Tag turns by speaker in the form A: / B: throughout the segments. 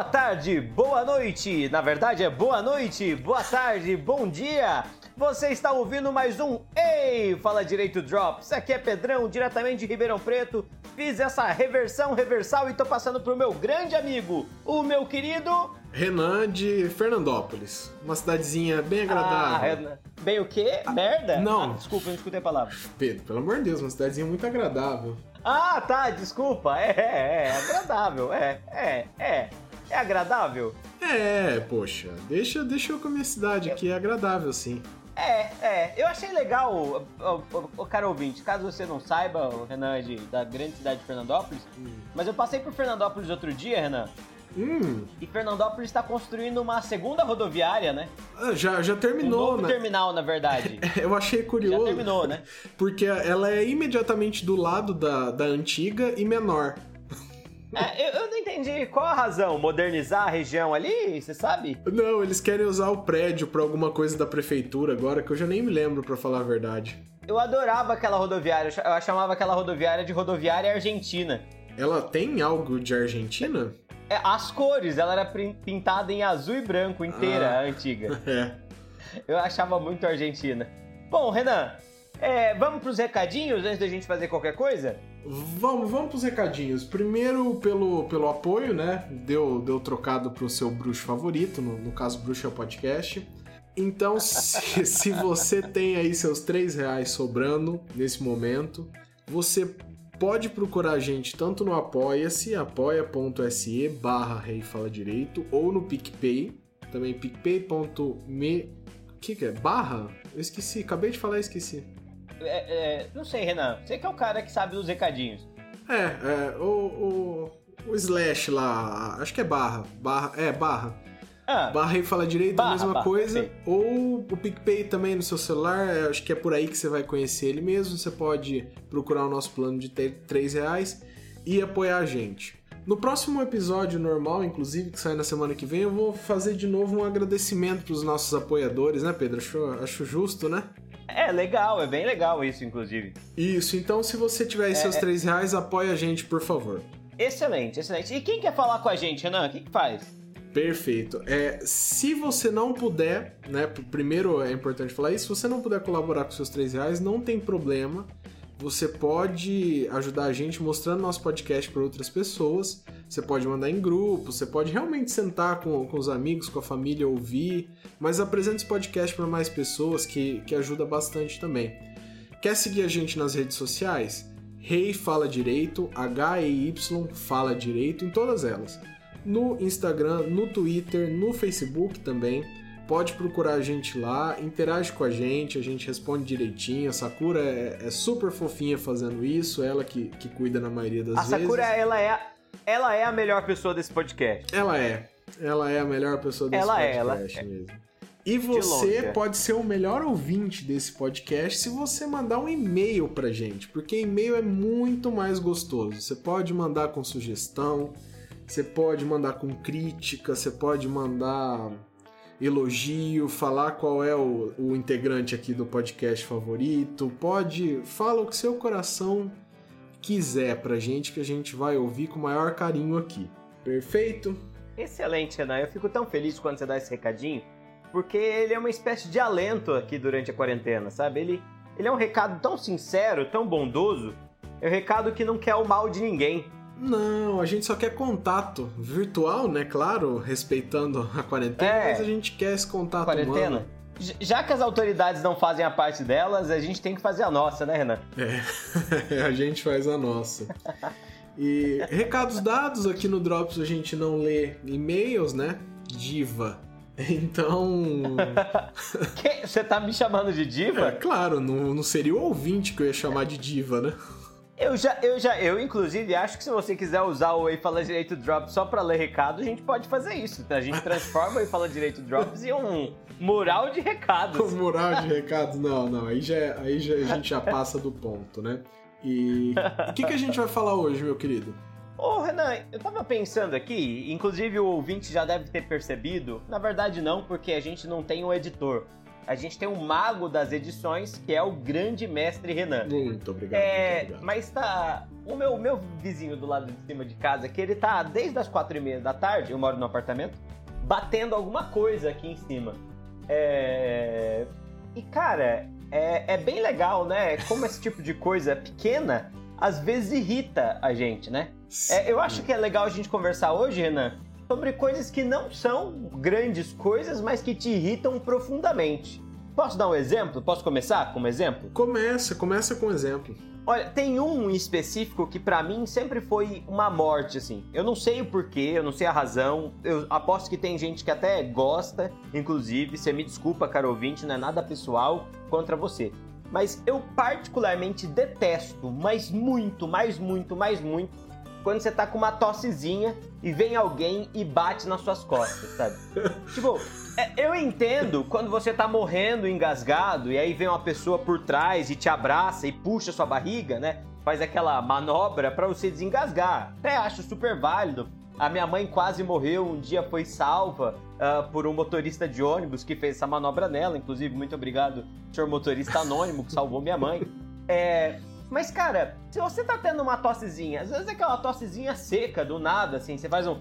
A: boa tarde, boa noite. Na verdade é boa noite, boa tarde, bom dia. Você está ouvindo mais um Ei, Fala Direito Drops. Aqui é Pedrão, diretamente de Ribeirão Preto. Fiz essa reversão reversal e tô passando pro meu grande amigo, o meu querido
B: Renan de Fernandópolis. Uma cidadezinha bem agradável.
A: Ah, Renan. Bem o quê? Merda?
B: não.
A: Ah, desculpa, eu não escutei a palavra.
B: Pedro, pelo amor de Deus, uma cidadezinha muito agradável.
A: Ah, tá, desculpa. É, é, é agradável. É, é, é. É agradável?
B: É, poxa, deixa, deixa eu com a minha cidade aqui, é agradável sim.
A: É, é. Eu achei legal, o, o, o cara ouvinte, caso você não saiba, o Renan é de, da grande cidade de Fernandópolis, mas eu passei por Fernandópolis outro dia, Renan,
B: Hum,
A: e Fernandópolis está construindo uma segunda rodoviária, né?
B: ah, já, já
A: Um
B: terminou,
A: novo
B: né?
A: terminal, na verdade.
B: Eu achei
A: Já
B: curioso.
A: terminou, né?
B: Porque ela é imediatamente do lado da, da antiga e menor.
A: É, eu, eu não entendi qual a razão. Modernizar a região ali, você sabe?
B: Não, eles querem usar o prédio pra alguma coisa da prefeitura agora, que eu já nem me lembro, pra falar a verdade.
A: Eu adorava aquela rodoviária, eu cha- eu chamava aquela rodoviária de rodoviária argentina.
B: Ela tem algo de Argentina?
A: É, as cores, ela era pintada em azul e branco inteira,
B: Ah.
A: a antiga.
B: É.
A: Eu achava muito argentina. Bom, Renan, é, vamos pros recadinhos antes da gente fazer qualquer coisa?
B: Vamos, vamos pros recadinhos. Primeiro, pelo, pelo apoio, né? Deu, deu trocado pro seu bruxo favorito, no, no caso, bruxo é o podcast. Então, se, se você tem aí seus 3 reais sobrando nesse momento, você pode procurar a gente tanto no Apoia-se, apoia.se barra Rei Fala Direito, ou no PicPay, também picpay.me... O que que é? Barra? Eu esqueci, acabei de falar e esqueci.
A: É, é, não sei, Renan. Você que é o cara que sabe dos recadinhos.
B: É, é, o, o, o slash lá, acho que é barra, barra, é, barra.
A: Ah,
B: Barra e fala direito,
A: Barra,
B: a mesma
A: barra,
B: coisa.
A: perfeito.
B: Ou o PicPay também no seu celular, é, acho que é por aí que você vai conhecer ele mesmo. Você pode procurar o nosso plano de ter 3 reais e apoiar a gente. No próximo episódio normal, inclusive, que sai na semana que vem, eu vou fazer de novo um agradecimento para os nossos apoiadores, né, Pedro? Acho, acho justo, né?
A: É legal, é bem legal isso, inclusive.
B: Isso, então se você tiver aí
A: É,
B: seus
A: é.
B: 3 reais, apoia a gente, por favor.
A: Excelente, excelente. E quem quer falar com a gente, Renan? O que, que faz?
B: Perfeito. É, se você não puder, né? Primeiro é importante falar isso, se você não puder colaborar com seus 3 reais, não tem problema. Você pode ajudar a gente mostrando nosso podcast para outras pessoas. Você pode mandar em grupo, você pode realmente sentar com, com os amigos, com a família, ouvir. Mas apresente esse podcast para mais pessoas, que, que ajuda bastante também. Quer seguir a gente nas redes sociais? Rei Fala Direito, H-E-Y Fala Direito, em todas elas no Instagram, no Twitter, no Facebook também. Pode procurar a gente lá, interage com a gente, a gente responde direitinho. A Sakura é, é super fofinha fazendo isso, ela que, que cuida na maioria das
A: a
B: vezes.
A: Sakura, ela é, ela é a melhor pessoa desse podcast.
B: Ela é. Ela é a melhor pessoa desse
A: Ela é,
B: podcast
A: ela
B: mesmo. E você
A: é.
B: pode ser o melhor ouvinte desse podcast se você mandar um e-mail pra gente, porque e-mail é muito mais gostoso. Você pode mandar com sugestão, você pode mandar com crítica, você pode mandar elogio, falar qual é o, o integrante aqui do podcast favorito, pode fala o que seu coração quiser pra gente que a gente vai ouvir com o maior carinho aqui. Perfeito?
A: Excelente, Renan. Eu fico tão feliz quando você dá esse recadinho, porque ele é uma espécie de alento aqui durante a quarentena, sabe? Ele, ele é um recado tão sincero, tão bondoso. É um recado que não quer o mal de ninguém.
B: Não, a gente só quer contato virtual, né? Claro, respeitando a quarentena,
A: É.
B: mas a gente quer esse contato
A: Quarentena.
B: humano.
A: Já que as autoridades não fazem a parte delas, a gente tem que fazer a nossa, né, Renan?
B: É, a gente faz a nossa. E recados dados aqui no Drops a gente não lê e-mails, né? Diva. Então,
A: Você tá me chamando de
B: é
A: diva?
B: claro, não, não seria o ouvinte que eu ia chamar de diva, né?
A: Eu já, eu já, eu inclusive acho que se você quiser usar o Ei Fala Direito Drops só pra ler recado, a gente pode fazer isso. A gente transforma o Ei Fala Direito Drops em um mural de recados.
B: mural de recados, não, não, aí já, é- aí já, a gente já passa do ponto, né? E o que, que a gente vai falar hoje, meu querido?
A: Ô, Renan, eu tava pensando aqui, inclusive o ouvinte já deve ter percebido, na verdade não, porque a gente não tem um editor. A gente tem um mago das edições, que é o grande mestre Renan.
B: Muito obrigado.
A: É,
B: muito obrigado.
A: mas tá. o meu, meu vizinho do lado de cima de casa, que ele tá desde as quatro e meia da tarde, eu moro no apartamento, batendo alguma coisa aqui em cima. É... E, cara, é, é bem legal, né? Como esse tipo de coisa pequena às vezes irrita a gente, né? É, eu acho que é legal a gente conversar hoje, Renan, sobre coisas que não são grandes coisas, mas que te irritam profundamente. Posso dar um exemplo? Posso começar com um exemplo?
B: Começa, começa com um exemplo.
A: Olha, tem um em específico que para mim sempre foi uma morte, assim. Eu não sei o porquê, eu não sei a razão. Eu aposto que tem gente que até gosta, inclusive. Você me desculpa, caro ouvinte, não é nada pessoal contra você. Mas eu particularmente detesto, mas muito, mais muito, mais muito, quando você tá com uma tossezinha e vem alguém e bate nas suas costas, sabe? tipo, é, eu entendo quando você tá morrendo engasgado e aí vem uma pessoa por trás e te abraça e puxa sua barriga, né? Faz aquela manobra para você desengasgar. Até acho super válido. A minha mãe quase morreu, um dia foi salva uh, por um motorista de ônibus que fez essa manobra nela. Inclusive, muito obrigado, senhor motorista anônimo, que salvou minha mãe. É, mas, cara, se você tá tendo uma tossezinha, às vezes é aquela tossezinha seca, do nada, assim, você faz um.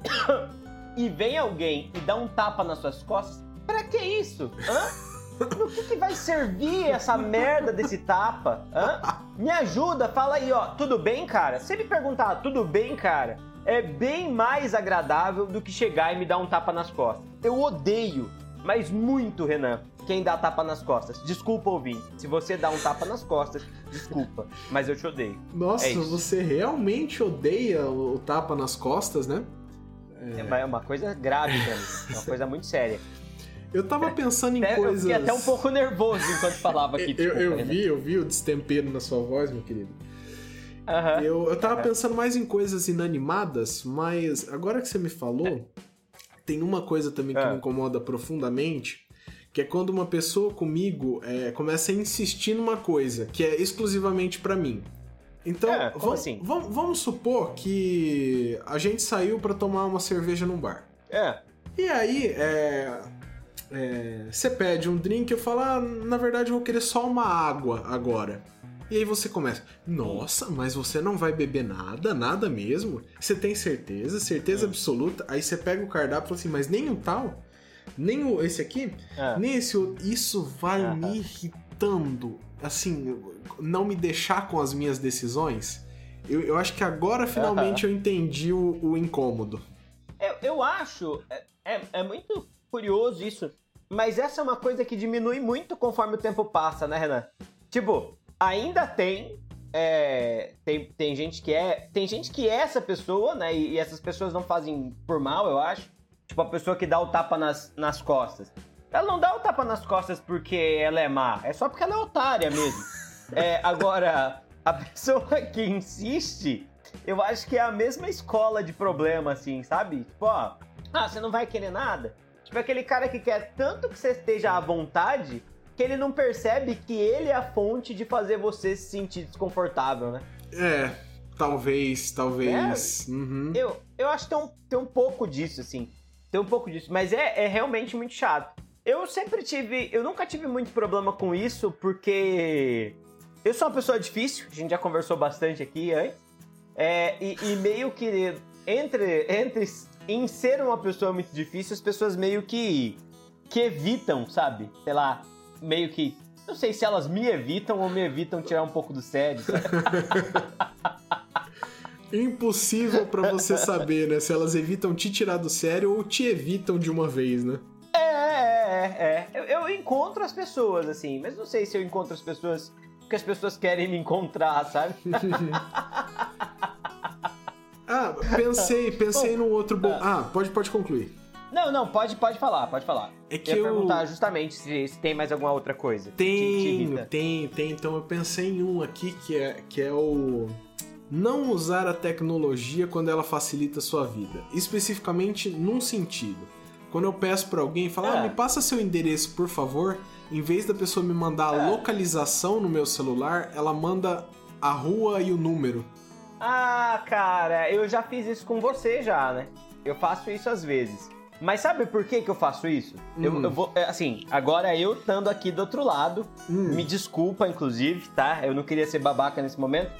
A: e vem alguém e dá um tapa nas suas costas, pra que isso? Hã? No que, que vai servir essa merda desse tapa? Hã? Me ajuda, fala aí, ó. Tudo bem, cara? Se ele perguntar, tudo bem, cara? É bem mais agradável do que chegar e me dar um tapa nas costas. Eu odeio, mas muito, Renan, quem dá tapa nas costas. Desculpa, ouvinte. Se você dá um tapa nas costas, desculpa. Mas eu te odeio.
B: Nossa, é você realmente odeia o tapa nas costas, né?
A: É, é uma coisa grave, cara. É uma coisa muito séria.
B: Eu tava pensando em coisas. Eu
A: fiquei até um pouco nervoso enquanto falava aqui.
B: eu, eu né? vi, eu vi o destempero na sua voz, meu querido. Uhum. Eu, eu tava uhum. pensando mais em coisas inanimadas, mas agora que você me falou, tem uma coisa também que uhum. me incomoda profundamente, que é quando uma pessoa comigo é, começa a insistir numa coisa que é exclusivamente para mim. Então, é, vamos, assim? vamos, vamos, supor que a gente saiu para tomar uma cerveja num bar.
A: É.
B: E aí, é, é, você pede um drink, eu falo, ah, na verdade eu vou querer só uma água agora. E aí você começa, nossa, mas você não vai beber nada, nada mesmo? Você tem certeza, certeza é. absoluta? Aí você pega o cardápio e fala assim, mas nem o tal, nem o, esse aqui, é. nem esse outro. Isso vai me irritando assim, não me deixar com as minhas decisões, eu, eu acho que agora finalmente eu entendi o, o incômodo.
A: Eu, eu acho, é, é, é, muito curioso isso, mas essa é uma coisa que diminui muito conforme o tempo passa, né, Renan? Tipo, ainda tem. É, tem, tem gente que é. Tem gente que é essa pessoa, né? E, e essas pessoas não fazem por mal, eu acho. Tipo, a pessoa que dá o tapa nas, nas costas. Ela não dá o tapa nas costas porque ela é má, é só porque ela é otária mesmo. É, agora, a pessoa que insiste, eu acho que é a mesma escola de problema, assim, sabe? Tipo, ó, ah, você não vai querer nada? Tipo, aquele cara que quer tanto que você esteja à vontade que ele não percebe que ele é a fonte de fazer você se sentir desconfortável, né?
B: É, talvez, talvez. É, uhum.
A: eu, eu acho que tem um, tem um pouco disso, assim. Tem um pouco disso, mas é, é realmente muito chato. Eu sempre tive. Eu nunca tive muito problema com isso, porque eu sou uma pessoa difícil, a gente já conversou bastante aqui antes. É, e, e, meio que entre, entre em ser uma pessoa muito difícil, as pessoas meio que, que evitam, sabe? Sei lá, meio que. Não sei se elas me evitam ou me evitam tirar um pouco do sério.
B: Impossível para você saber, né? Se elas evitam te tirar do sério ou te evitam de uma vez, né?
A: É, é. Eu, eu, encontro as pessoas, assim, mas não sei se eu encontro as pessoas porque as pessoas querem me encontrar, sabe?
B: ah, pensei, pensei num outro bom. Ah. ah, pode, pode concluir.
A: Não, não, pode, pode falar, pode falar.
B: É que eu ia
A: perguntar justamente se, se, tem mais alguma outra coisa.
B: Tem, tem, tem. Então eu pensei em um aqui que é, que é o não usar a tecnologia quando ela facilita a sua vida. Especificamente num sentido. Quando eu peço para alguém, falar, ah, é. ah, me passa seu endereço, por favor, em vez da pessoa me mandar a é. localização no meu celular, ela manda a rua e o número.
A: Ah, cara, eu já fiz isso com você já, né? Eu faço isso às vezes. Mas sabe por que, que eu faço isso? Hum. Eu, eu, vou. É, assim, agora eu estando aqui do outro lado, hum. me desculpa, inclusive, tá? Eu não queria ser babaca nesse momento.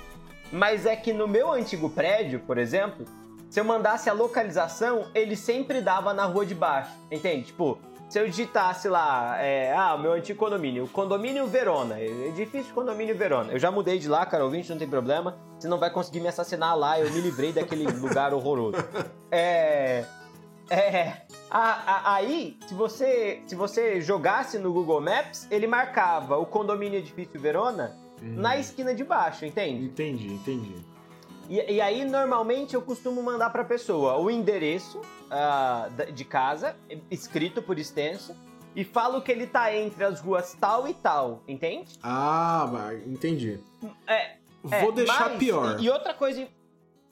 A: Mas é que no meu antigo prédio, por exemplo, se eu mandasse a localização, ele sempre dava na rua de baixo. Entende? Tipo, se eu digitasse lá, é, ah, o meu antigo condomínio, condomínio Verona, edifício condomínio Verona. Eu já mudei de lá, cara, ouvinte, não tem problema. Você não vai conseguir me assassinar lá, eu me livrei daquele lugar horroroso. É. É. A, a, aí, se você, se você jogasse no Google Maps, ele marcava o condomínio edifício Verona na esquina de baixo, entende?
B: Entendi, entendi.
A: E, e aí, normalmente, eu costumo mandar pra pessoa o endereço uh, de casa, escrito por extenso, e falo que ele tá entre as ruas tal e tal, entende?
B: Ah, entendi.
A: É.
B: Vou é, deixar
A: mas,
B: pior.
A: E, e, outra coisa.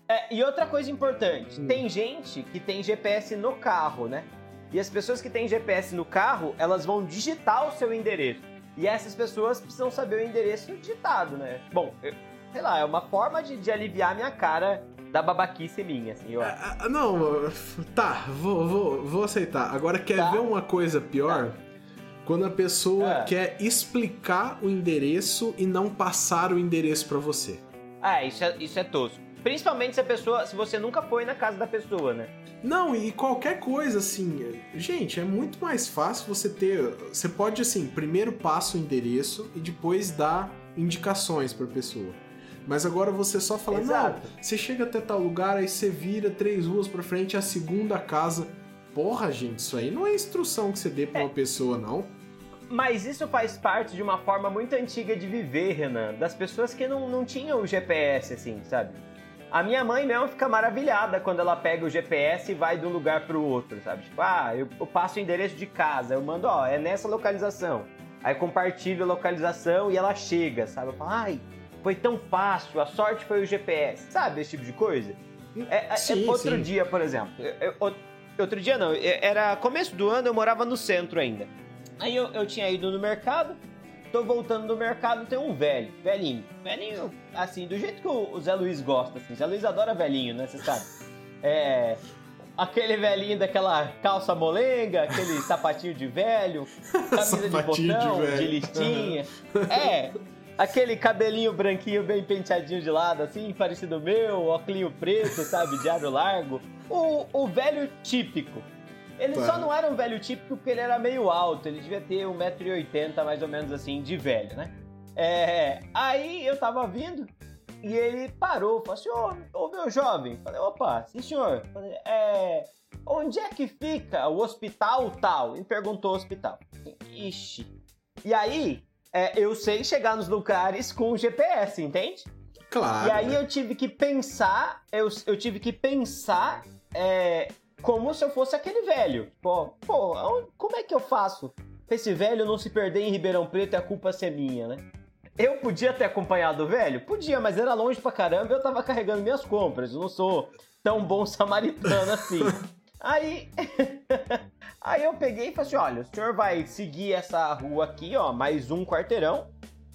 A: É, e outra coisa importante, hum. tem gente que tem GPS no carro, né? E as pessoas que têm GPS no carro, elas vão digitar o seu endereço. E essas pessoas precisam saber o endereço digitado, né? Bom, eu, sei lá, é uma forma de, de aliviar minha cara da babaquice minha, assim, ó. Ah,
B: ah, não, tá, vou, vou, vou aceitar. Agora, quer tá. ver uma coisa pior? Tá. Quando a pessoa ah. quer explicar o endereço e não passar o endereço para você.
A: Ah, isso é, isso é tosco. Principalmente se a pessoa, se você nunca foi na casa da pessoa, né?
B: Não, e qualquer coisa assim, gente, é muito mais fácil você ter, você pode assim, primeiro passa o endereço e depois dá indicações para pessoa. Mas agora você só fala, Exato. não, você chega até tal lugar, aí você vira três ruas pra frente, é a segunda casa. Porra, gente, isso aí não é instrução que você dê pra é. uma pessoa, não.
A: Mas isso faz parte de uma forma muito antiga de viver, Renan. Das pessoas que não, não tinham o GPS, assim, sabe? A minha mãe mesmo fica maravilhada quando ela pega o GPS e vai de um lugar pro outro, sabe? Tipo, ah, eu, eu passo o endereço de casa, eu mando, ó, é nessa localização. Aí compartilho a localização e ela chega, sabe? Eu falo, ai, foi tão fácil, a sorte foi o GPS, sabe? Esse tipo de coisa. É, é, sim, é outro sim. dia, por exemplo. Eu, eu, outro dia não, era começo do ano, eu morava no centro ainda. Aí eu, eu tinha ido no mercado, tô voltando do mercado, tem um velho, velhinho. Velhinho, assim, do jeito que o Zé Luiz gosta, assim. Zé Luiz adora velhinho, né? Você sabe? É. Aquele velhinho daquela calça molenga, aquele sapatinho de velho, camisa de botão, de, de listinha. É, aquele cabelinho branquinho bem penteadinho de lado, assim, parecido meu, óculos preto, sabe, de aro largo. O, o velho típico. Ele só não era um velho típico porque ele era meio alto, ele devia ter 1,80m mais ou menos assim, de velho, né? É, aí eu tava vindo e ele parou, falou assim, ô, ô meu jovem, falei, opa, sim senhor, falei, é, onde é que fica o hospital tal? Ele perguntou o hospital. Ixi. E aí, é, eu sei chegar nos lugares com o GPS, entende?
B: Claro.
A: E aí né? eu tive que pensar, eu, eu tive que pensar é, como se eu fosse aquele velho. Pô, pô, como é que eu faço pra esse velho não se perder em Ribeirão Preto e a culpa ser minha, né? Eu podia ter acompanhado o velho? Podia, mas era longe pra caramba e eu tava carregando minhas compras. Eu não sou tão bom samaritano assim. Aí. Aí eu peguei e falei assim: olha, o senhor vai seguir essa rua aqui, ó, mais um quarteirão.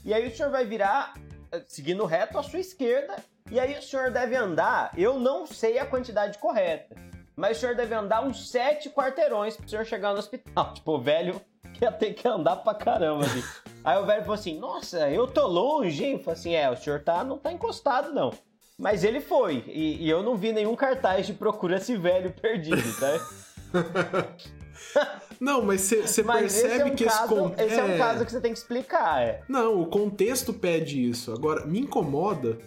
A: E aí o senhor vai virar, eh, seguindo reto, à sua esquerda. E aí o senhor deve andar, eu não sei a quantidade correta, mas o senhor deve andar uns sete quarteirões pro senhor chegar no hospital. Tipo, o velho ia ter que andar pra caramba ali. Aí o velho falou assim: Nossa, eu tô longe, hein? Falei assim: É, o senhor tá, não tá encostado, não. Mas ele foi, e, e eu não vi nenhum cartaz de procura esse velho perdido, tá?
B: Não, mas você percebe esse é um que
A: caso,
B: esse,
A: esse é... é... um caso que você tem que explicar, é.
B: Não, o contexto pede isso. Agora, me incomoda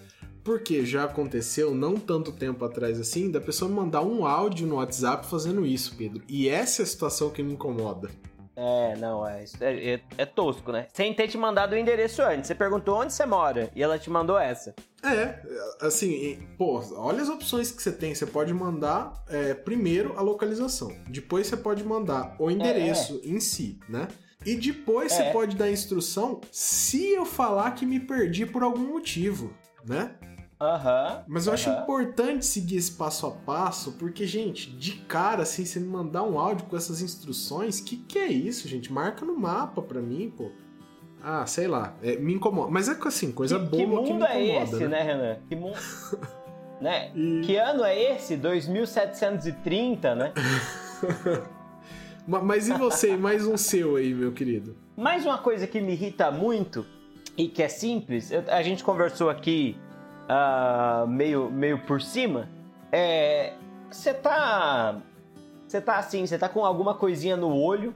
B: porque já aconteceu não tanto tempo atrás assim, da pessoa mandar um áudio no WhatsApp fazendo isso, Pedro. E essa é a situação que me incomoda.
A: É, não, é, é, é, é tosco, né? Sem ter te mandado o endereço antes. Você perguntou onde você mora e ela te mandou essa.
B: É, assim, pô, olha as opções que você tem. Você pode mandar é, primeiro a localização, depois você pode mandar o endereço é, é. em si, né? E depois você é. pode dar instrução se eu falar que me perdi por algum motivo, né?
A: Aham.
B: Mas eu acho importante seguir esse passo a passo, porque, gente, de cara, assim, você me mandar um áudio com essas instruções, que que é isso, gente? Marca no mapa pra mim, pô. Ah, sei lá, é, me incomoda. Mas é assim, coisa que, boa que, mundo que me incomoda.
A: é esse, né,
B: né
A: Renan? Que mundo. né? E... Que ano é esse? 2730, né?
B: Mas e você? Mais um seu aí, meu querido.
A: Mais uma coisa que me irrita muito e que é simples, a gente conversou aqui uh, meio, meio por cima, é. Você tá. Você tá assim, você tá com alguma coisinha no olho,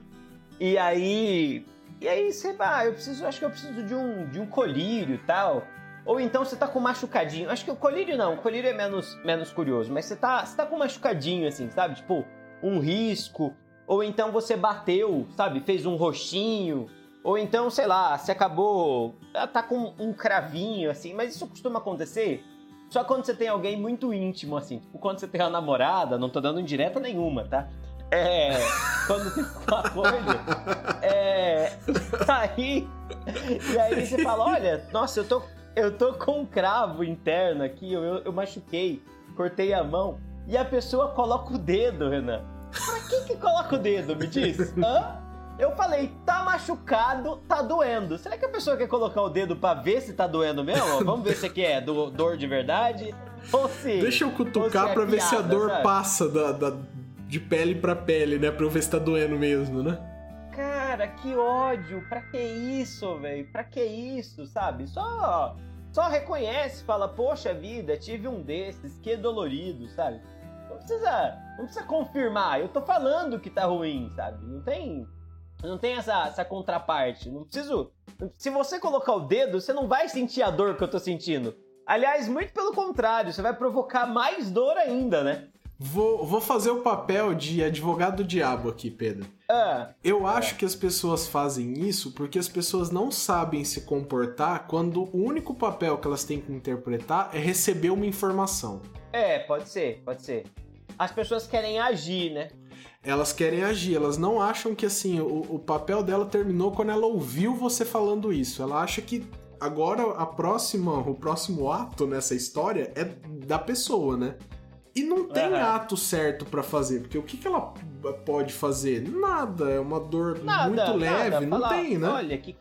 A: e aí. E aí você, ah, eu preciso, acho que eu preciso de um, de um colírio e tal. Ou então você tá com machucadinho. Acho que o colírio não, o colírio é menos, menos curioso, mas você tá, você tá com machucadinho, assim, sabe? Tipo, um risco. Ou então você bateu, sabe? Fez um roxinho. Ou então, sei lá, você acabou. Ah, tá com um cravinho, assim, mas isso costuma acontecer só quando você tem alguém muito íntimo, assim. Tipo, quando você tem uma namorada, não tô dando indireta nenhuma, tá? É. quando tem uma coisa. É. Aí. E aí você fala: olha, nossa, eu tô, eu tô com um cravo interno aqui, eu, eu machuquei, cortei a mão. E a pessoa coloca o dedo, Renan. Pra que que coloca o dedo? Me diz. Hã? Eu falei, tá machucado, tá doendo. Será que a pessoa quer colocar o dedo pra ver se tá doendo mesmo? Vamos ver se aqui é do, dor de verdade. Ou se.
B: Deixa eu cutucar é pra ver se a dor sabe? passa da, da, de pele pra pele, né? Pra eu ver se tá doendo mesmo, né?
A: Cara, que ódio. Pra que isso, velho? Pra que isso, sabe? Só. Só reconhece, fala, poxa vida, tive um desses, que dolorido, sabe? Não precisa, não precisa confirmar, eu tô falando que tá ruim, sabe? Não tem não tem essa, essa contraparte. Não preciso. Se você colocar o dedo, você não vai sentir a dor que eu tô sentindo. Aliás, muito pelo contrário, você vai provocar mais dor ainda, né?
B: Vou, vou fazer o papel de advogado do diabo aqui, Pedro.
A: Ah,
B: eu acho que as pessoas fazem isso porque as pessoas não sabem se comportar quando o único papel que elas têm que interpretar é receber uma informação.
A: É, pode ser, pode ser. As pessoas querem agir, né?
B: Elas querem agir, elas não acham que assim, o, o papel dela terminou quando ela ouviu você falando isso. Ela acha que agora a próxima, o próximo ato nessa história é da pessoa, né? E não tem uhum. ato certo para fazer, porque o que, que ela pode fazer? Nada, é uma dor nada, muito leve, nada. não tem, né?
A: Olha, que.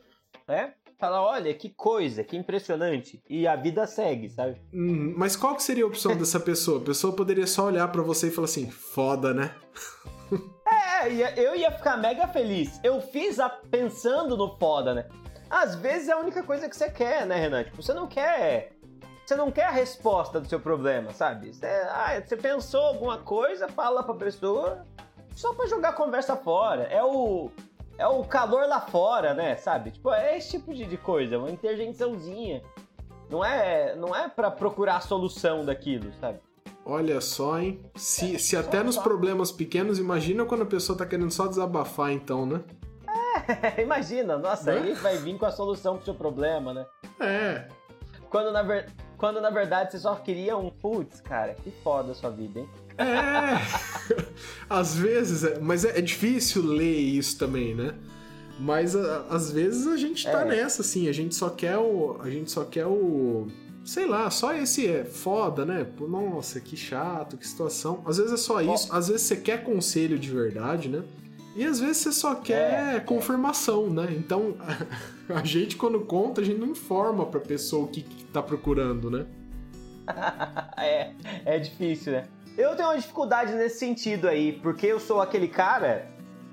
A: É? Fala, olha, que coisa, que impressionante. E a vida segue, sabe?
B: Hum, mas qual que seria a opção dessa pessoa? A pessoa poderia só olhar para você e falar assim, foda, né?
A: É, eu ia ficar mega feliz. Eu fiz a pensando no foda, né? Às vezes é a única coisa que você quer, né, Renan? Tipo, você não quer. Você não quer a resposta do seu problema, sabe? Você, ah, você pensou alguma coisa, fala pra pessoa só pra jogar a conversa fora. É o. É o calor lá fora, né? Sabe? Tipo, é esse tipo de, de coisa, uma interjeiçãozinha. Não é, não é para procurar a solução daquilo, sabe?
B: Olha só, hein? Se, se até nos problemas pequenos, imagina quando a pessoa tá querendo só desabafar, então, né?
A: É, imagina, nossa, aí vai vir com a solução pro seu problema, né?
B: É.
A: Quando na, ver... quando na verdade você só queria um putz, cara, que foda a sua vida, hein?
B: É. às vezes, é... mas é, é, difícil ler isso também, né? Mas a, às vezes a gente tá é. nessa, assim, a gente só quer o. A gente só quer o sei lá, só esse é foda, né? Nossa, que chato, que situação. Às vezes é só isso, às vezes você quer conselho de verdade, né? E às vezes você só quer é, confirmação, é. né? Então, a gente quando conta, a gente não informa pra pessoa o que, que tá procurando, né?
A: é, é difícil, né? Eu tenho uma dificuldade nesse sentido aí, porque eu sou aquele cara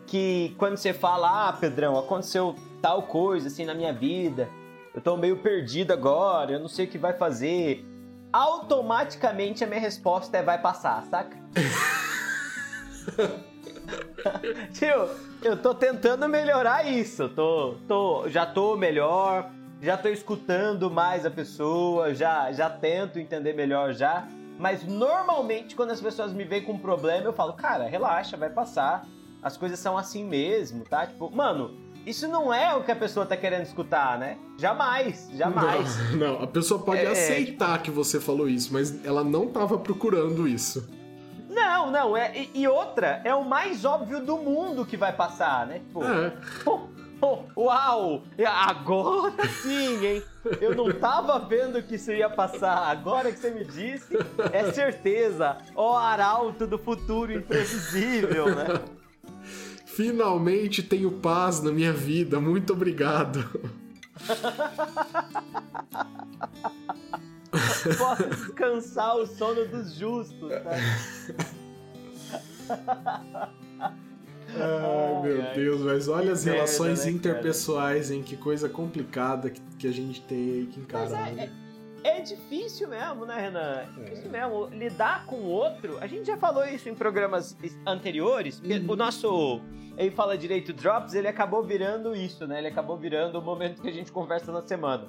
A: que quando você fala, ah, Pedrão, aconteceu tal coisa assim na minha vida, eu tô meio perdido agora, eu não sei o que vai fazer. Automaticamente a minha resposta é vai passar, saca? Tio, eu tô tentando melhorar isso. Tô, tô, já tô melhor, já tô escutando mais a pessoa, já, já tento entender melhor já. Mas normalmente quando as pessoas me veem com um problema, eu falo, cara, relaxa, vai passar. As coisas são assim mesmo, tá? Tipo, mano, isso não é o que a pessoa tá querendo escutar, né? Jamais, jamais.
B: Não, não. a pessoa pode é, aceitar que você falou isso, mas ela não tava procurando isso.
A: Não, não, é, e, e outra, é o mais óbvio do mundo que vai passar, né? Tipo, é. oh, oh, uau! Agora sim, hein? Eu não tava vendo que isso ia passar. Agora que você me disse, é certeza. Ó, oh, arauto do futuro imprevisível, né?
B: Finalmente tenho paz na minha vida. Muito obrigado.
A: Posso descansar o sono dos justos, tá?
B: Ai, meu ai, Deus, mas olha as relações merda, né, interpessoais, hein? Que coisa complicada que, que a gente tem aí que encarar.
A: É, é, é, difícil mesmo, né, Renan? É difícil mesmo. Lidar com o outro, a gente já falou isso em programas anteriores, uhum. o nosso ele fala direito Drops, ele acabou virando isso, né? Ele acabou virando o momento que a gente conversa na semana.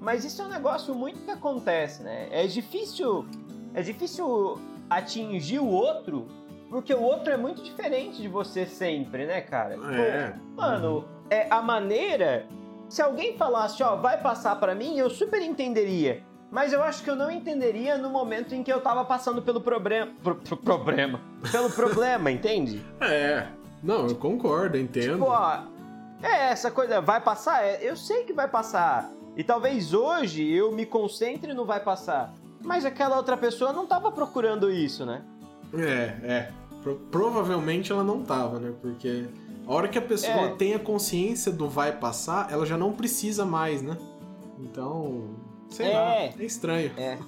A: Mas isso é um negócio muito que acontece, né? É difícil, é difícil atingir o outro, porque o outro é muito diferente de você sempre, né, cara?
B: É.
A: Pô, mano, é a maneira se alguém falasse, ó, vai passar para mim, eu super entenderia. Mas eu acho que eu não entenderia no momento em que eu tava passando pelo problema. Pro, pro problema. Pelo problema, entende?
B: É. Não, eu concordo, entendo.
A: Tipo, ó, é, essa coisa vai passar? É, eu sei que vai passar. E talvez hoje eu me concentre no vai passar. Mas aquela outra pessoa não tava procurando isso, né?
B: É, é. Pro provavelmente ela não tava, né? Porque a hora que a pessoa é. tem a consciência do vai passar, ela já não precisa mais, né? Então, sei é. lá, é estranho.
A: É.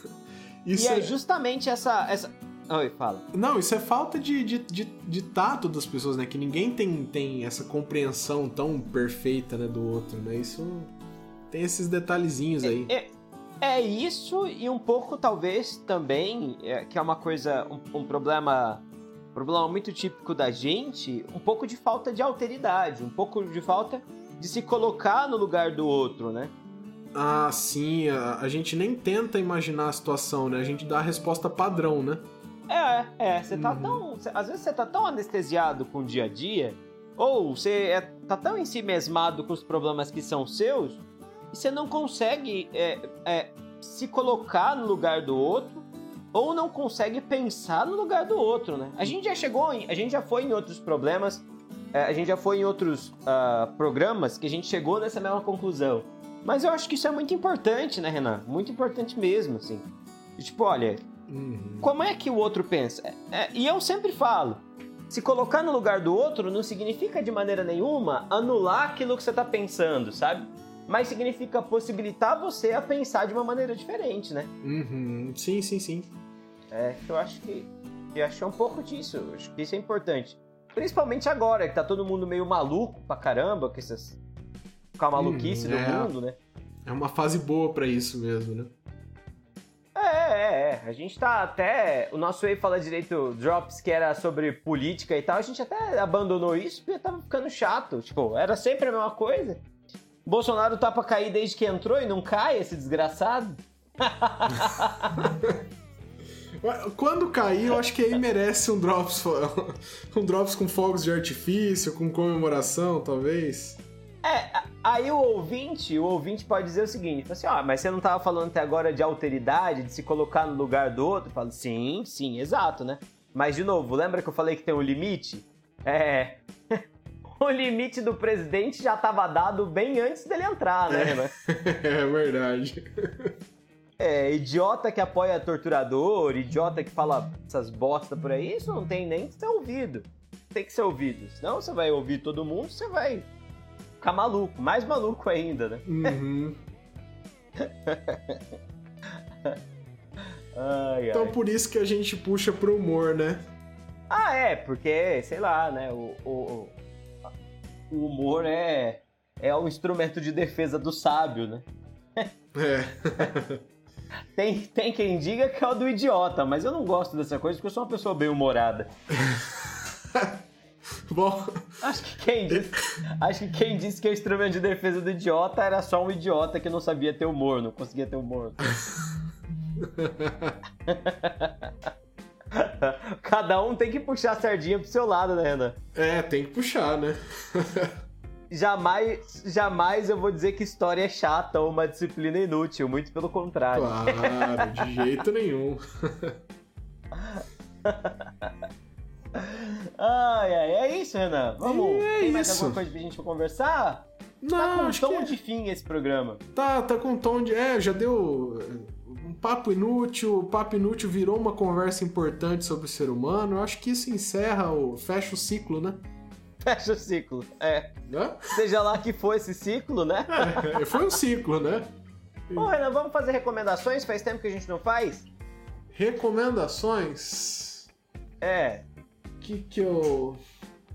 A: Isso e é, é justamente essa, essa. Oi, fala.
B: Não, isso é falta de, de, de, de, tato das pessoas, né? Que ninguém tem, tem essa compreensão tão perfeita né, do outro, né? Isso tem esses detalhezinhos aí.
A: É, é isso e um pouco, talvez, também, é, que é uma coisa, um, um problema problema muito típico da gente, um pouco de falta de alteridade, um pouco de falta de se colocar no lugar do outro, né?
B: Ah, sim, a, a gente nem tenta imaginar a situação, né? A gente dá a resposta padrão, né?
A: É, é, você tá uhum. tão. Cê, às vezes você tá tão anestesiado com o dia a dia, ou você é, tá tão em si mesmado com os problemas que são seus, e você não consegue é, é, se colocar no lugar do outro ou não consegue pensar no lugar do outro, né? A gente já chegou, em, a gente já foi em outros problemas, é, a gente já foi em outros uh, programas que a gente chegou nessa mesma conclusão. Mas eu acho que isso é muito importante, né, Renan? Muito importante mesmo, assim. Tipo, olha, uhum. como é que o outro pensa? É, é, e eu sempre falo, se colocar no lugar do outro não significa de maneira nenhuma anular aquilo que você está pensando, sabe? Mas significa possibilitar você a pensar de uma maneira diferente, né?
B: Uhum. Sim, sim, sim.
A: É, eu acho que. Eu acho é um pouco disso. Eu acho que isso é importante. Principalmente agora, que tá todo mundo meio maluco pra caramba, com essas. Com a maluquice hum, é, do mundo, né?
B: É uma fase boa para isso mesmo, né?
A: É, é, é. A gente tá até. O nosso Way Fala Direito Drops, que era sobre política e tal, a gente até abandonou isso porque tava ficando chato. Tipo, era sempre a mesma coisa. Bolsonaro tá pra cair desde que entrou e não cai, esse desgraçado.
B: Quando cair, eu acho que aí merece um drops, um drops com fogos de artifício, com comemoração, talvez.
A: É, aí o ouvinte, o ouvinte pode dizer o seguinte, assim, ó, mas você não tava falando até agora de alteridade, de se colocar no lugar do outro? Eu falo, sim, sim, exato, né? Mas, de novo, lembra que eu falei que tem um limite? É... o limite do presidente já estava dado bem antes dele entrar, né?
B: É, é verdade.
A: É, idiota que apoia torturador, idiota que fala essas bosta por aí, isso não tem nem que ser ouvido. Tem que ser ouvido. Senão você vai ouvir todo mundo, você vai ficar maluco. Mais maluco ainda, né?
B: Uhum.
A: ai,
B: então por isso que a gente puxa pro humor, né?
A: Ah, é, porque, sei lá, né? O, o, o humor é, é o instrumento de defesa do sábio, né?
B: É.
A: Tem, tem quem diga que é o do idiota, mas eu não gosto dessa coisa porque eu sou uma pessoa bem humorada.
B: Bom.
A: Acho que, quem disse, acho que quem disse que o instrumento de defesa do idiota era só um idiota que não sabia ter humor, não conseguia ter humor. Cada um tem que puxar a sardinha pro seu lado, né, Renan?
B: É, tem que puxar, né?
A: jamais, jamais eu vou dizer que história é chata ou uma disciplina inútil, muito pelo contrário.
B: Claro, de jeito nenhum.
A: Ai, ai, é isso, Renan. Vamos. É Tem mais isso. alguma coisa pra gente conversar?
B: Não,
A: tá com um tom
B: que...
A: de fim esse programa.
B: Tá, tá com um tom de. É, já deu um papo inútil. O papo inútil virou uma conversa importante sobre o ser humano. Eu acho que isso encerra o. fecha o ciclo, né?
A: fecha o ciclo. É. Hã? Seja lá que for esse ciclo, né?
B: É, foi um ciclo, né?
A: Ô, Renan, vamos fazer recomendações? Faz tempo que a gente não faz?
B: Recomendações?
A: É.
B: Que que eu.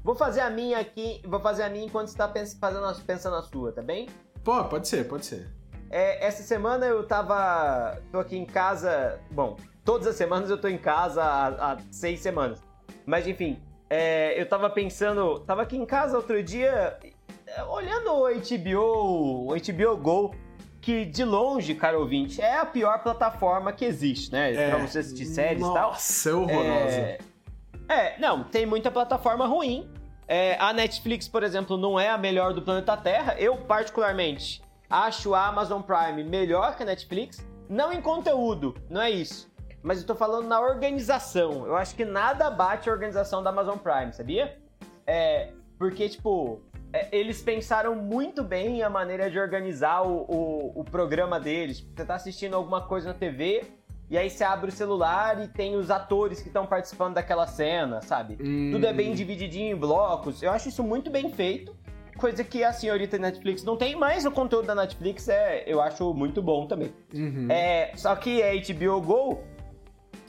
A: Vou fazer a minha aqui, vou fazer a minha enquanto você tá pensando, pensando na sua, tá bem?
B: Pô, pode ser, pode ser.
A: é, essa semana eu tava. tô aqui em casa. Bom, todas as semanas eu tô em casa há, há seis semanas. Mas enfim, é, eu tava pensando. Tava aqui em casa outro dia, olhando o HBO, o HBO Go, que de longe, cara ouvinte, é a pior plataforma que existe, né?
B: É.
A: Pra você assistir séries e tal.
B: Nossa, é horrorosa.
A: É, é, não, tem muita plataforma ruim. É, a Netflix, por exemplo, não é a melhor do planeta Terra. Eu, particularmente, acho a Amazon Prime melhor que a Netflix. Não em conteúdo, não é isso. Mas eu tô falando na organização. Eu acho que nada bate a organização da Amazon Prime, sabia? É, porque, tipo, é, eles pensaram muito bem a maneira de organizar o, o, o programa deles. Você tá assistindo alguma coisa na TV, e aí você abre o celular e tem os atores que estão participando daquela cena, sabe?
B: Hum.
A: Tudo é bem divididinho em blocos. Eu acho isso muito bem feito. Coisa que a senhorita Netflix não tem, mas o conteúdo da Netflix é, eu acho muito bom também.
B: Uhum.
A: É, só que a HBO Go,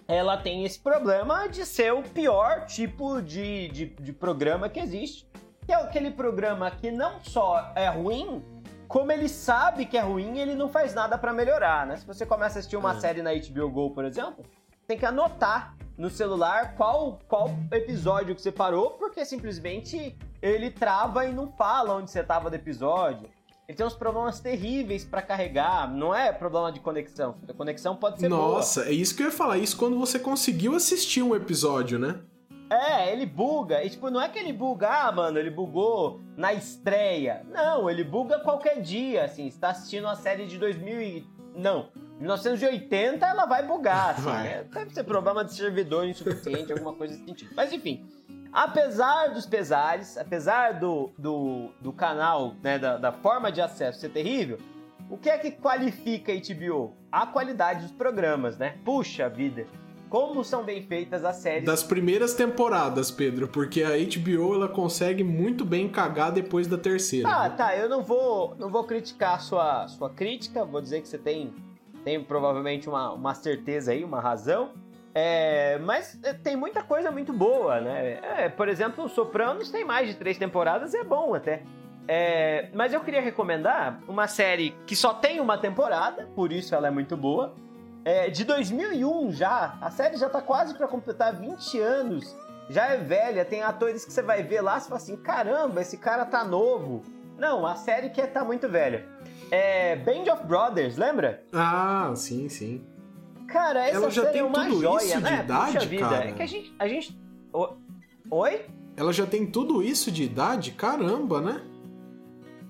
A: ela tem esse problema de ser o pior tipo de, de, de programa que existe. Que é aquele programa que não só é ruim, como ele sabe que é ruim, ele não faz nada pra melhorar, né? Se você começa a assistir uma
B: É.
A: série na HBO Go, por exemplo, tem que anotar no celular qual, qual episódio que você parou, porque simplesmente ele trava e não fala onde você tava do episódio. Ele tem uns problemas terríveis pra carregar, não é problema de conexão. A conexão pode ser boa.
B: Nossa, é isso que eu ia falar. Isso quando você conseguiu assistir um episódio, né?
A: É, ele buga. E tipo, não é que ele buga, ah, mano, ele bugou na estreia. Não, ele buga qualquer dia, assim. Você tá assistindo uma série de 2000 e... Não, 1980 ela vai bugar, assim.
B: Vai.
A: né? Deve ser problema de servidor insuficiente, alguma coisa desse sentido. Mas enfim, apesar dos pesares, apesar do, do, do canal, né, da, da forma de acesso ser terrível, o que é que qualifica a HBO? A qualidade dos programas, né? Puxa vida, como são bem feitas as séries
B: Das primeiras temporadas, Pedro, porque a HBO ela consegue muito bem cagar depois da terceira.
A: Tá,
B: né?
A: tá, eu não vou, não vou criticar a sua, sua crítica, vou dizer que você tem, tem provavelmente uma, uma certeza aí, uma razão. É, mas é, tem muita coisa muito boa, né? É, por exemplo, o Sopranos tem mais de três temporadas e é bom até. É, mas eu queria recomendar uma série que só tem uma temporada, por isso ela é muito boa. É, de 2001 já, a série já tá quase pra completar 20 anos. Já é velha, tem atores que você vai ver lá e fala assim: caramba, esse cara tá novo. Não, a série que tá muito velha. É Band of Brothers, lembra?
B: Ah, sim, sim.
A: Cara, essa
B: Ela já
A: série
B: tem
A: é uma
B: tudo
A: joia,
B: isso de
A: né?
B: idade,
A: Puxa vida,
B: cara?
A: é que a gente. A gente... O- Oi?
B: Ela já tem tudo isso de idade? Caramba, né?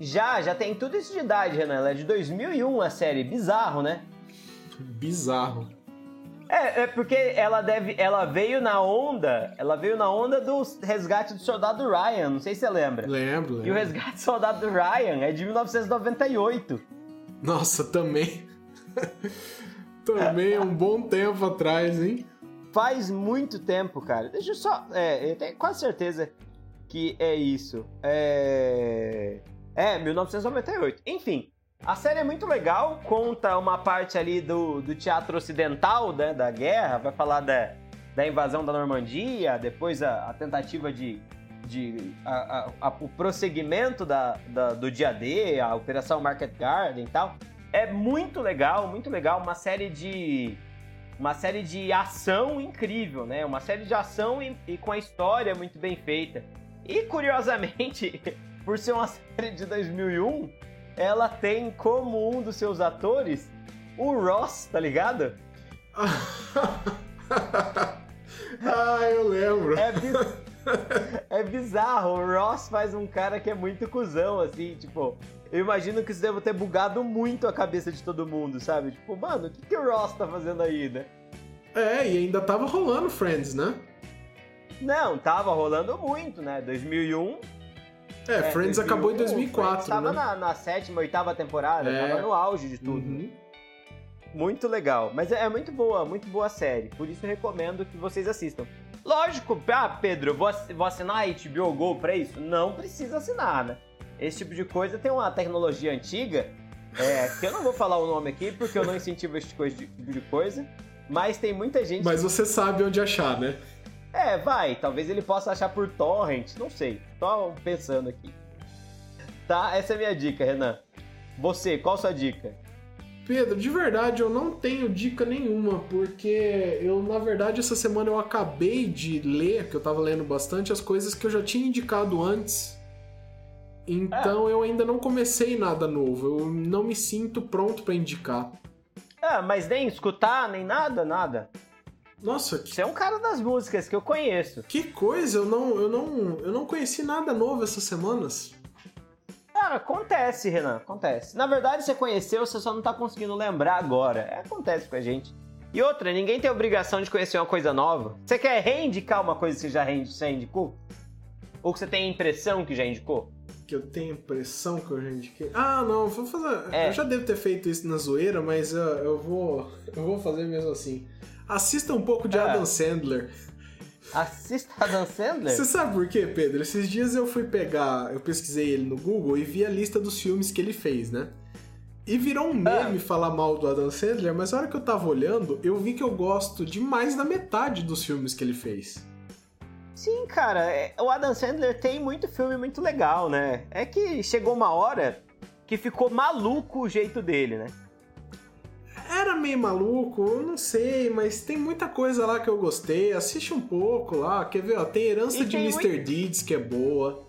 A: Já, já tem tudo isso de idade, Renan. Ela é de 2001 a série. Bizarro, né?
B: Bizarro.
A: É, é porque ela deve, ela veio na onda, ela veio na onda do resgate do soldado Ryan, não sei se você lembra.
B: Lembro,
A: E o
B: lembro.
A: resgate do soldado Ryan é de 1998.
B: Nossa, também. também é um bom tempo atrás, hein?
A: Faz muito tempo, cara. Deixa eu só, é, eu tenho quase certeza que é isso. É, é 1998. Enfim, a série é muito legal, conta uma parte ali do, do teatro ocidental, né, da guerra, vai falar da, da invasão da Normandia, depois a, a tentativa de. de a- a- o prosseguimento da, da- do dia D, a Operação Market Garden e tal. É muito legal, muito legal. Uma série de. Uma série de ação incrível, né? Uma série de ação e, e com a história muito bem feita. E curiosamente, por ser uma série de 2001, ela tem como um dos seus atores o Ross, tá ligado?
B: ah, eu lembro.
A: É, biz- é bizarro. O Ross faz um cara que é muito cuzão, assim, tipo. Eu imagino que isso deve ter bugado muito a cabeça de todo mundo, sabe? Tipo, mano, o que, que o Ross tá fazendo aí, né?
B: É, e ainda tava rolando Friends, né?
A: Não, tava rolando muito, né? 2001.
B: É, Friends acabou em 2004,
A: Friends tava
B: né?
A: na, na sétima, oitava temporada,
B: É.
A: tava no auge de tudo.
B: Uhum.
A: Muito legal. Mas é, é muito boa, muito boa série. Por isso eu recomendo que vocês assistam. Lógico, ah, Pedro, vou, vou assinar a HBO Go pra isso? Não precisa assinar, né? Esse tipo de coisa tem uma tecnologia antiga, é, que eu não vou falar o nome aqui porque eu não incentivo esse tipo de coisa. Mas tem muita gente.
B: Mas você sabe onde achar, né?
A: É, vai, talvez ele possa achar por torrent, não sei. Tô pensando aqui. Tá, essa é a minha dica, Renan. Você, qual a sua dica?
B: Pedro, de verdade, eu não tenho dica nenhuma, porque eu, na verdade, essa semana eu acabei de ler, que eu tava lendo bastante, as coisas que eu já tinha indicado antes. Então eu ainda não comecei nada novo, eu não me sinto pronto pra indicar.
A: Ah, mas nem escutar, nem nada, nada.
B: Nossa, que,
A: Você é um cara das músicas que eu conheço.
B: que coisa, eu não, eu, não, eu não conheci nada novo essas semanas.
A: Cara, acontece, Renan, acontece. Na verdade, você conheceu, você só não tá conseguindo lembrar agora. É, acontece com a gente. E outra, ninguém tem obrigação de conhecer uma coisa nova. Você quer reindicar uma coisa que você já reindi- você indicou? Ou que você tem a impressão que já indicou?
B: Que eu tenho a impressão que eu já indiquei. Ah, não, vou fazer.
A: É.
B: Eu já devo ter feito isso na zoeira, mas eu, eu vou. Eu vou fazer mesmo assim. Assista um pouco de
A: Ah.
B: Adam Sandler.
A: Assista Adam Sandler?
B: Você sabe por quê, Pedro? Esses dias eu fui pegar, eu pesquisei ele no Google e vi a lista dos filmes que ele fez, né? E virou um meme falar mal do Adam Sandler, mas a hora que eu tava olhando, eu vi que eu gosto de mais da metade dos filmes que ele fez.
A: Sim, cara, é- o Adam Sandler tem muito filme muito legal, né? É que chegou uma hora que ficou maluco o jeito dele, né?
B: Era meio maluco, eu não sei, mas tem muita coisa lá que eu gostei. Assiste um pouco lá, quer ver? Ó, tem Herança
A: E
B: de
A: tem
B: Mr. Deeds, que é boa.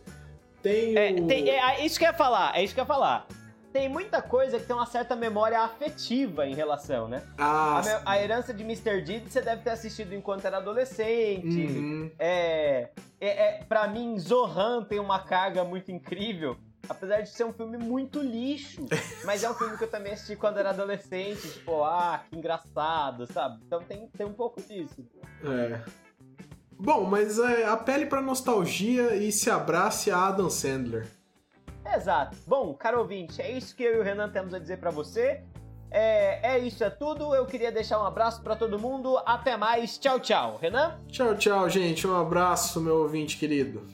B: Tem
A: É,
B: o...
A: tem- é isso que eu ia falar, é isso que eu ia falar. Tem muita coisa que tem uma certa memória afetiva em relação, né?
B: Ah,
A: A, me- a herança de Mr. Deeds você deve ter assistido enquanto era adolescente.
B: uhum.
A: É, é, é, pra mim, Zohan tem uma carga muito incrível. Apesar de ser um filme muito lixo. Mas é um filme que eu também assisti quando era adolescente. Tipo, ah, que engraçado, sabe? Então tem, tem um pouco disso.
B: É. Bom, mas é, apele pra nostalgia e se abrace a Adam Sandler.
A: Exato. Bom, caro ouvinte, é isso que eu e o Renan temos a dizer pra você. É, é isso, é tudo. Eu queria deixar um abraço pra todo mundo. Até mais. Tchau, tchau. Renan?
B: Tchau, tchau, gente. Um abraço, meu ouvinte querido.